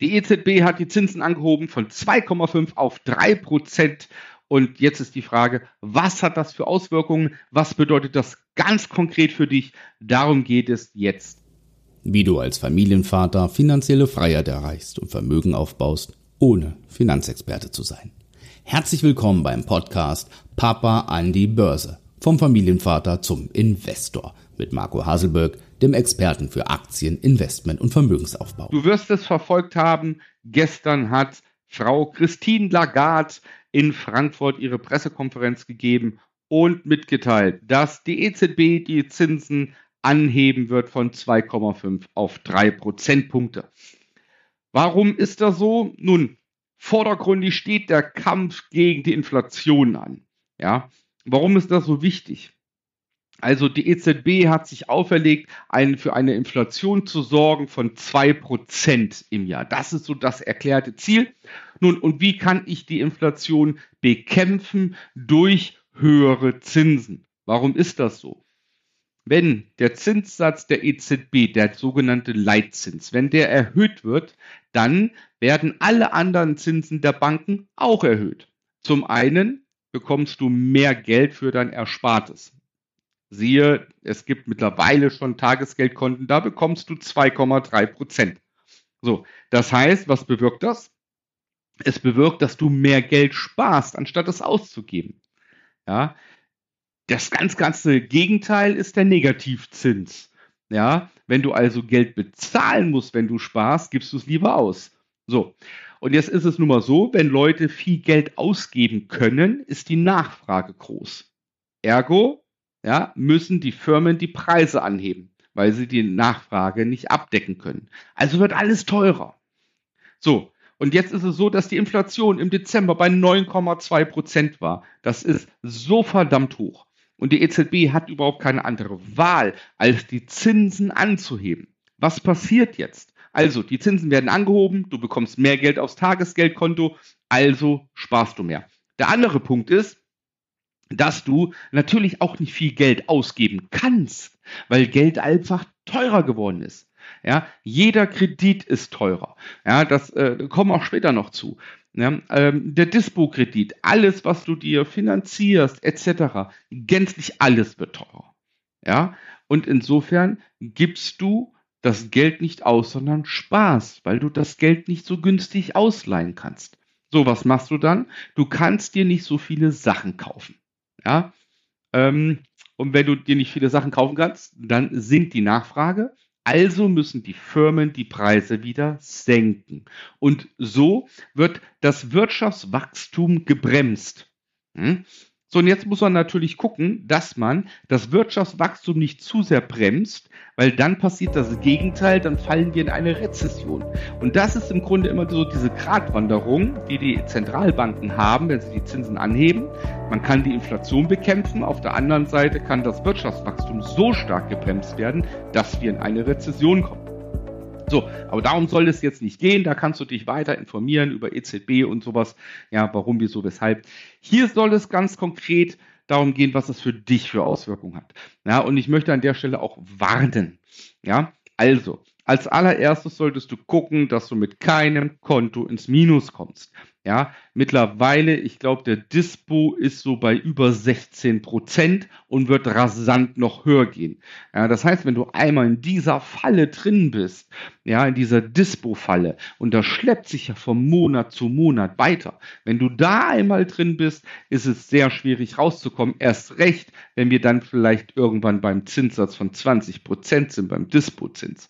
Die EZB hat die Zinsen angehoben von 2,5 auf 3 Prozent. Und jetzt ist die Frage, was hat das für Auswirkungen? Was bedeutet das ganz konkret für dich? Darum geht es jetzt. Wie du als Familienvater finanzielle Freiheit erreichst und Vermögen aufbaust, ohne Finanzexperte zu sein. Herzlich willkommen beim Podcast Papa an die Börse. Vom Familienvater zum Investor mit Marco Haselberg, dem Experten für Aktien, Investment und Vermögensaufbau. Du wirst es verfolgt haben. Gestern hat Frau Christine Lagarde in Frankfurt ihre Pressekonferenz gegeben und mitgeteilt, dass die EZB die Zinsen anheben wird von 2,5 auf 3 Prozentpunkte. Warum ist das so? Nun, vordergründig steht der Kampf gegen die Inflation an. Ja, warum ist das so wichtig? Also die EZB hat sich auferlegt, ein, für eine Inflation zu sorgen von zwei Prozent im Jahr. Das ist so das erklärte Ziel. Nun, und wie kann ich die Inflation bekämpfen? Durch höhere Zinsen. Warum ist das so? Wenn der Zinssatz der EZB, der sogenannte Leitzins, wenn der erhöht wird, dann werden alle anderen Zinsen der Banken auch erhöht. Zum einen bekommst du mehr Geld für dein Erspartes. Siehe, es gibt mittlerweile schon Tagesgeldkonten, da bekommst du 2,3 Prozent. So, das heißt, was bewirkt das? Es bewirkt, dass du mehr Geld sparst, anstatt es auszugeben. Ja, das ganz ganze Gegenteil ist der Negativzins. Ja, wenn du also Geld bezahlen musst, wenn du sparst, gibst du es lieber aus. So. Und jetzt ist es nun mal so, wenn Leute viel Geld ausgeben können, ist die Nachfrage groß. Ergo ja, müssen die Firmen die Preise anheben, weil sie die Nachfrage nicht abdecken können. Also wird alles teurer. So, und jetzt ist es so, dass die Inflation im Dezember bei 9,2 Prozent war. Das ist so verdammt hoch. Und die EZB hat überhaupt keine andere Wahl, als die Zinsen anzuheben. Was passiert jetzt? Also, die Zinsen werden angehoben, du bekommst mehr Geld aufs Tagesgeldkonto, also sparst du mehr. Der andere Punkt ist, dass du natürlich auch nicht viel Geld ausgeben kannst, weil Geld einfach teurer geworden ist. Ja, jeder Kredit ist teurer. Ja, das äh, kommen auch später noch zu. Ja, ähm, der Dispo-Kredit, alles, was du dir finanzierst, etc., gänzlich alles wird teurer. Ja, und insofern gibst du das Geld nicht aus, sondern sparst, weil du das Geld nicht so günstig ausleihen kannst. So, was machst du dann? Du kannst dir nicht so viele Sachen kaufen. Ja? Ähm, und wenn du dir nicht viele Sachen kaufen kannst, dann sinkt die Nachfrage. Also müssen die Firmen die Preise wieder senken. Und so wird das Wirtschaftswachstum gebremst. Hm? So, und jetzt muss man natürlich gucken, dass man das Wirtschaftswachstum nicht zu sehr bremst, weil dann passiert das Gegenteil, dann fallen wir in eine Rezession. Und das ist im Grunde immer so diese Gratwanderung, die die Zentralbanken haben, wenn sie die Zinsen anheben. Man kann die Inflation bekämpfen, auf der anderen Seite kann das Wirtschaftswachstum so stark gebremst werden, dass wir in eine Rezession kommen. So, aber darum soll es jetzt nicht gehen. Da kannst du dich weiter informieren über EZB und sowas. Ja, warum, wieso, weshalb. Hier soll es ganz konkret darum gehen, was es für dich für Auswirkungen hat. Ja, und ich möchte an der Stelle auch warnen. Ja, also, als allererstes solltest du gucken, dass du mit keinem Konto ins Minus kommst. Ja, mittlerweile, ich glaube, der Dispo ist so bei über 16 Prozent und wird rasant noch höher gehen. Ja, das heißt, wenn du einmal in dieser Falle drin bist, ja, in dieser Dispo-Falle, und das schleppt sich ja von Monat zu Monat weiter. Wenn du da einmal drin bist, ist es sehr schwierig rauszukommen. Erst recht, wenn wir dann vielleicht irgendwann beim Zinssatz von 20 Prozent sind, beim Dispo-Zins.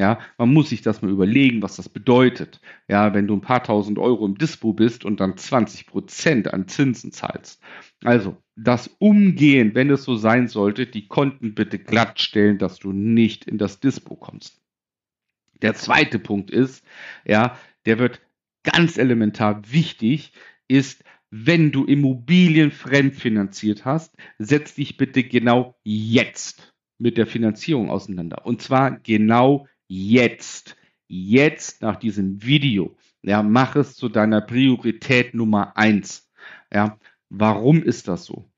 Ja, man muss sich das mal überlegen, was das bedeutet. Ja, wenn du ein paar tausend Euro im Dispo bist und dann 20 Prozent an Zinsen zahlst. Also, das Umgehen, wenn es so sein sollte, die Konten bitte glatt stellen, dass du nicht in das Dispo kommst. Der zweite Punkt ist, ja, der wird ganz elementar wichtig, ist, wenn du Immobilien fremdfinanziert hast, setz dich bitte genau jetzt mit der Finanzierung auseinander. Und zwar genau jetzt, jetzt nach diesem Video, ja, mach es zu deiner Priorität Nummer eins. Ja, warum ist das so?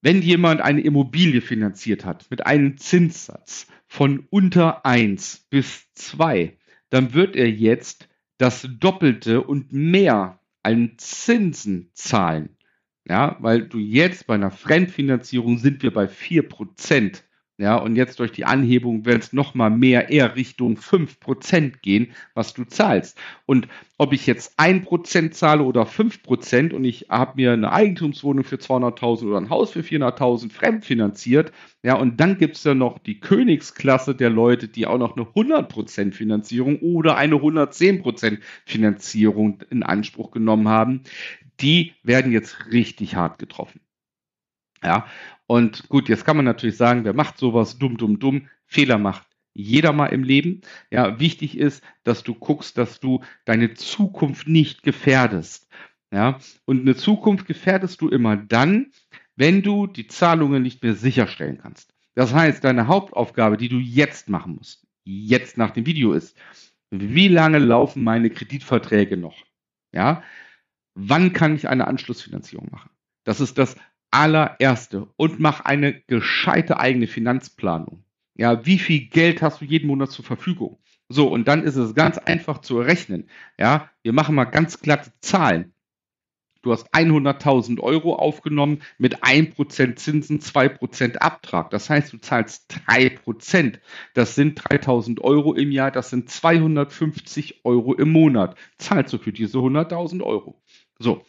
Wenn jemand eine Immobilie finanziert hat mit einem Zinssatz von unter eins bis zwei, dann wird er jetzt das Doppelte und mehr an Zinsen zahlen. Ja, weil du jetzt bei einer Fremdfinanzierung sind wir bei 4%. Ja, und jetzt durch die Anhebung wird es nochmal mehr eher Richtung 5% gehen, was du zahlst. Und ob ich jetzt 1% zahle oder 5% und ich habe mir eine Eigentumswohnung für 200.000 oder ein Haus für 400.000 fremdfinanziert, ja, und dann gibt es ja noch die Königsklasse der Leute, die auch noch eine 100% Finanzierung oder eine 110% Finanzierung in Anspruch genommen haben, die werden jetzt richtig hart getroffen. Ja, und gut, jetzt kann man natürlich sagen, wer macht sowas dumm, dumm, dumm, Fehler macht jeder mal im Leben. Ja, wichtig ist, dass du guckst, dass du deine Zukunft nicht gefährdest. Ja, und eine Zukunft gefährdest du immer dann, wenn du die Zahlungen nicht mehr sicherstellen kannst. Das heißt, deine Hauptaufgabe, die du jetzt machen musst, jetzt nach dem Video ist, wie lange laufen meine Kreditverträge noch? Ja, wann kann ich eine Anschlussfinanzierung machen? Das ist das allererste und mach eine gescheite eigene Finanzplanung. Ja, wie viel Geld hast du jeden Monat zur Verfügung? So, und dann ist es ganz einfach zu errechnen. Ja, wir machen mal ganz glatte Zahlen. Du hast 100.000 Euro aufgenommen mit 1% Zinsen, 2% Abtrag. Das heißt, du zahlst 3%. Das sind 3.000 Euro im Jahr, das sind 250 Euro im Monat. Zahlst du für diese 100.000 Euro. So,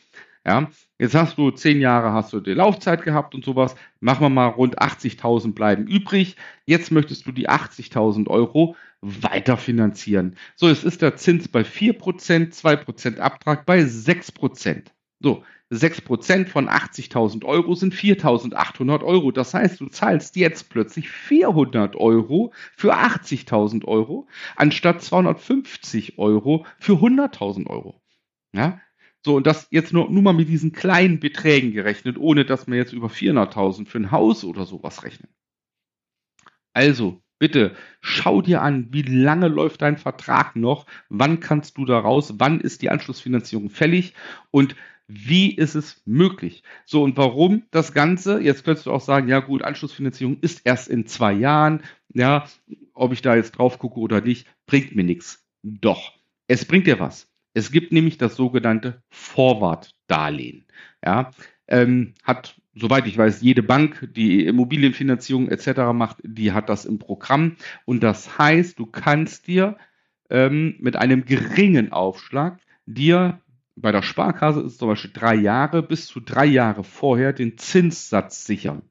ja, jetzt hast du zehn Jahre, hast du die Laufzeit gehabt und sowas. Machen wir mal rund 80.000 bleiben übrig. Jetzt möchtest du die 80.000 Euro weiterfinanzieren. So, es ist der Zins bei 4%, 2% Abtrag bei 6%. So, 6% von 80.000 Euro sind 4.800 Euro. Das heißt, du zahlst jetzt plötzlich 400 Euro für 80.000 Euro, anstatt 250 Euro für 100.000 Euro. Ja, so, und das jetzt nur, nur mal mit diesen kleinen Beträgen gerechnet, ohne dass wir jetzt über 400.000 für ein Haus oder sowas rechnen. Also, bitte, schau dir an, wie lange läuft dein Vertrag noch, wann kannst du da raus, wann ist die Anschlussfinanzierung fällig und wie ist es möglich? So, und warum das Ganze? Jetzt könntest du auch sagen, ja gut, Anschlussfinanzierung ist erst in zwei Jahren. Ja, ob ich da jetzt drauf gucke oder nicht, bringt mir nichts. Doch, es bringt dir was. Es gibt nämlich das sogenannte Forward-Darlehen. Ja, ähm, hat, soweit ich weiß, jede Bank, die Immobilienfinanzierung etc. macht, die hat das im Programm. Und das heißt, du kannst dir ähm, mit einem geringen Aufschlag dir bei der Sparkasse ist zum Beispiel drei Jahre bis zu drei Jahre vorher den Zinssatz sichern.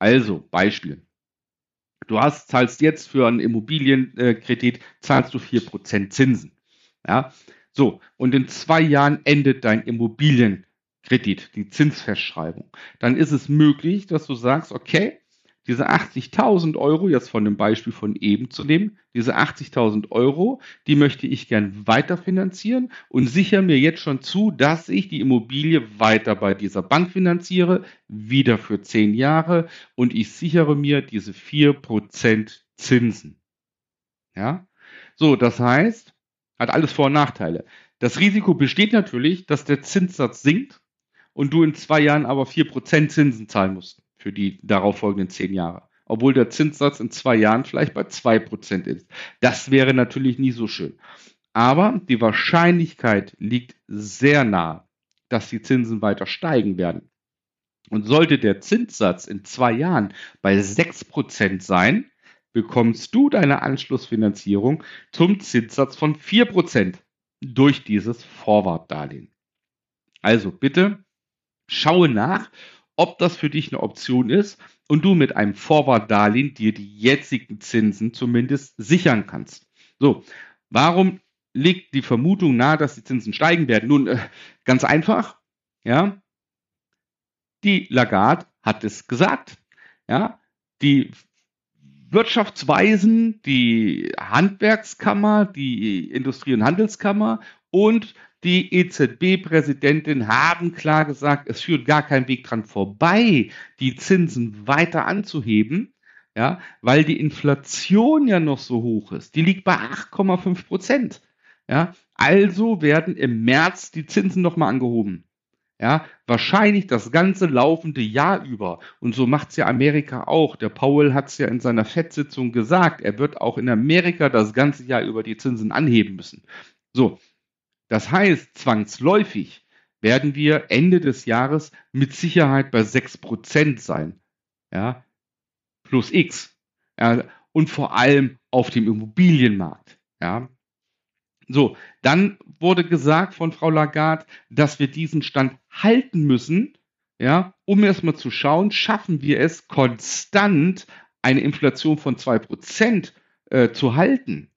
Also Beispiel. Du hast, zahlst jetzt für einen Immobilienkredit, zahlst du vier Prozent Zinsen. Ja, so, und in zwei Jahren endet dein Immobilienkredit, die Zinsfestschreibung. Dann ist es möglich, dass du sagst, okay, diese 80.000 Euro, jetzt von dem Beispiel von eben zu nehmen, diese 80.000 Euro, die möchte ich gern weiterfinanzieren und sichere mir jetzt schon zu, dass ich die Immobilie weiter bei dieser Bank finanziere, wieder für zehn Jahre und ich sichere mir diese vier Prozent Zinsen. Ja? So, das heißt, hat alles Vor- und Nachteile. Das Risiko besteht natürlich, dass der Zinssatz sinkt und du in zwei Jahren aber 4% Zinsen zahlen musst für die darauffolgenden zehn Jahre. Obwohl der Zinssatz in zwei Jahren vielleicht bei 2% ist. Das wäre natürlich nie so schön. Aber die Wahrscheinlichkeit liegt sehr nah, dass die Zinsen weiter steigen werden. Und sollte der Zinssatz in zwei Jahren bei 6% sein, bekommst du deine Anschlussfinanzierung zum Zinssatz von 4% durch dieses Forward-Darlehen. Also bitte schaue nach, ob das für dich eine Option ist und du mit einem Forward-Darlehen dir die jetzigen Zinsen zumindest sichern kannst. So, warum liegt die Vermutung nahe, dass die Zinsen steigen werden? Nun, äh, ganz einfach, ja. Die Lagarde hat es gesagt. Ja, die Wirtschaftsweisen, die Handwerkskammer, die Industrie- und Handelskammer und die EZB-Präsidentin haben klar gesagt, es führt gar kein Weg dran vorbei, die Zinsen weiter anzuheben, ja, weil die Inflation ja noch so hoch ist. Die liegt bei 8,5 Prozent. Ja, also werden im März die Zinsen nochmal angehoben. Ja, wahrscheinlich das ganze laufende Jahr über. Und so macht's ja Amerika auch. Der Powell hat's ja in seiner FED-Sitzung gesagt. Er wird auch in Amerika das ganze Jahr über die Zinsen anheben müssen. So. Das heißt, zwangsläufig werden wir Ende des Jahres mit Sicherheit bei 6% sein. Ja, plus X. Ja, und vor allem auf dem Immobilienmarkt. Ja, so, dann wurde gesagt von Frau Lagarde, dass wir diesen Stand halten müssen, ja, um erstmal zu schauen, schaffen wir es konstant eine Inflation von 2% äh, zu halten.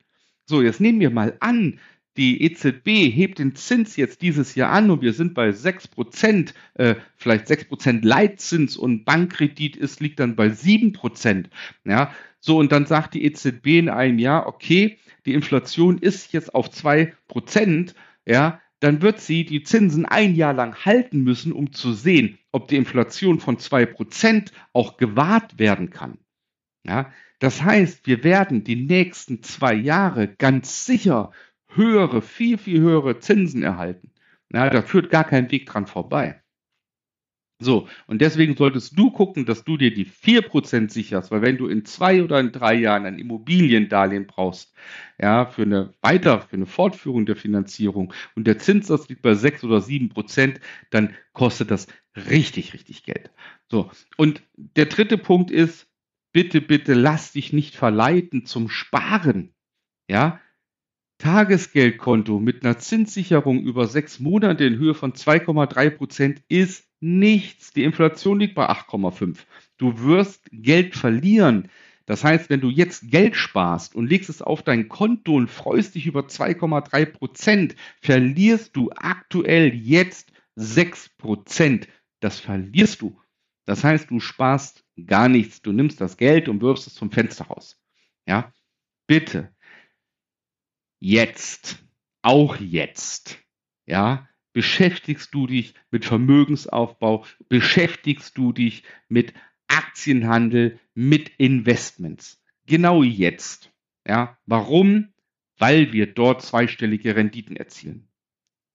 So, jetzt nehmen wir mal an, die EZB hebt den Zins jetzt dieses Jahr an und wir sind bei 6%, äh, vielleicht 6% Leitzins und Bankkredit ist, liegt dann bei 7%. Ja, so, und dann sagt die EZB in einem Jahr, okay, die Inflation ist jetzt auf zwei Prozent, ja, dann wird sie die Zinsen ein Jahr lang halten müssen, um zu sehen, ob die Inflation von zwei Prozent auch gewahrt werden kann. Ja, das heißt, wir werden die nächsten zwei Jahre ganz sicher höhere, viel, viel höhere Zinsen erhalten. Ja, da führt gar kein Weg dran vorbei. So, und deswegen solltest du gucken, dass du dir die 4% sicherst, weil wenn du in zwei oder in drei Jahren ein Immobiliendarlehen brauchst, ja, für eine Weiter, für eine Fortführung der Finanzierung und der Zinssatz liegt bei 6 oder 7%, dann kostet das richtig, richtig Geld. So, und der dritte Punkt ist, bitte, bitte lass dich nicht verleiten zum Sparen. Ja, Tagesgeldkonto mit einer Zinssicherung über sechs Monate in Höhe von 2,3 Prozent ist nichts. Die Inflation liegt bei 8,5. Du wirst Geld verlieren. Das heißt, wenn du jetzt Geld sparst und legst es auf dein Konto und freust dich über 2,3 Prozent, verlierst du aktuell jetzt 6 Prozent. Das verlierst du. Das heißt, du sparst gar nichts. Du nimmst das Geld und wirfst es zum Fenster raus. Ja, bitte. Jetzt. Auch jetzt. Ja, beschäftigst du dich mit Vermögensaufbau, beschäftigst du dich mit Aktienhandel, mit Investments. Genau jetzt. Ja, warum? Weil wir dort zweistellige Renditen erzielen.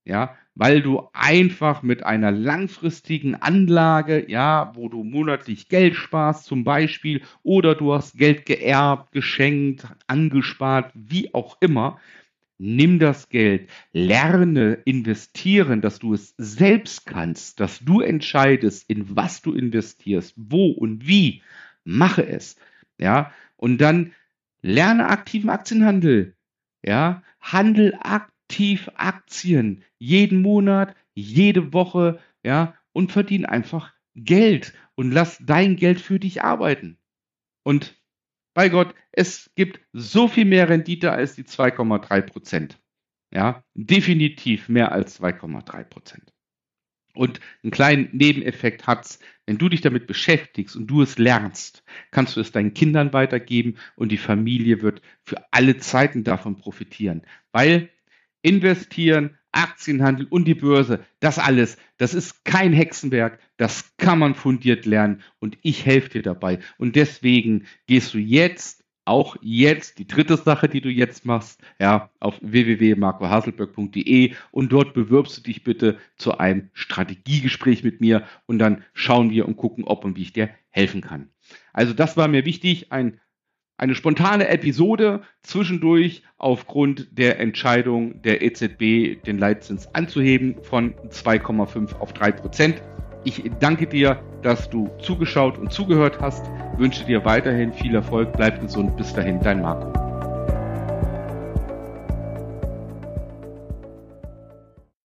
Ja, weil du einfach mit einer langfristigen Anlage, ja, wo du monatlich Geld sparst zum Beispiel, oder du hast Geld geerbt, geschenkt, angespart, wie auch immer, nimm das Geld, lerne investieren, dass du es selbst kannst, dass du entscheidest, in was du investierst, wo und wie, mache es, ja, und dann lerne aktiven Aktienhandel, ja, handel aktiv Aktien, jeden Monat, jede Woche, ja, und verdien einfach Geld und lass dein Geld für dich arbeiten. Und bei Gott, es gibt so viel mehr Rendite als die 2,3 Prozent. Ja, definitiv mehr als 2,3 Prozent. Und einen kleinen Nebeneffekt hat's, wenn du dich damit beschäftigst und du es lernst, kannst du es deinen Kindern weitergeben und die Familie wird für alle Zeiten davon profitieren. Weil investieren, Aktienhandel und die Börse, das alles, das ist kein Hexenwerk, das kann man fundiert lernen und ich helfe dir dabei. Und deswegen gehst du jetzt, auch jetzt, die dritte Sache, die du jetzt machst, ja, auf www.marcohaselberg.de und dort bewirbst du dich bitte zu einem Strategiegespräch mit mir und dann schauen wir und gucken, ob und wie ich dir helfen kann. Also das war mir wichtig, ein eine spontane Episode zwischendurch aufgrund der Entscheidung der EZB, den Leitzins anzuheben von 2,5 auf 3 Prozent. Ich danke dir, dass du zugeschaut und zugehört hast, wünsche dir weiterhin viel Erfolg, bleib gesund, bis dahin, dein Marco.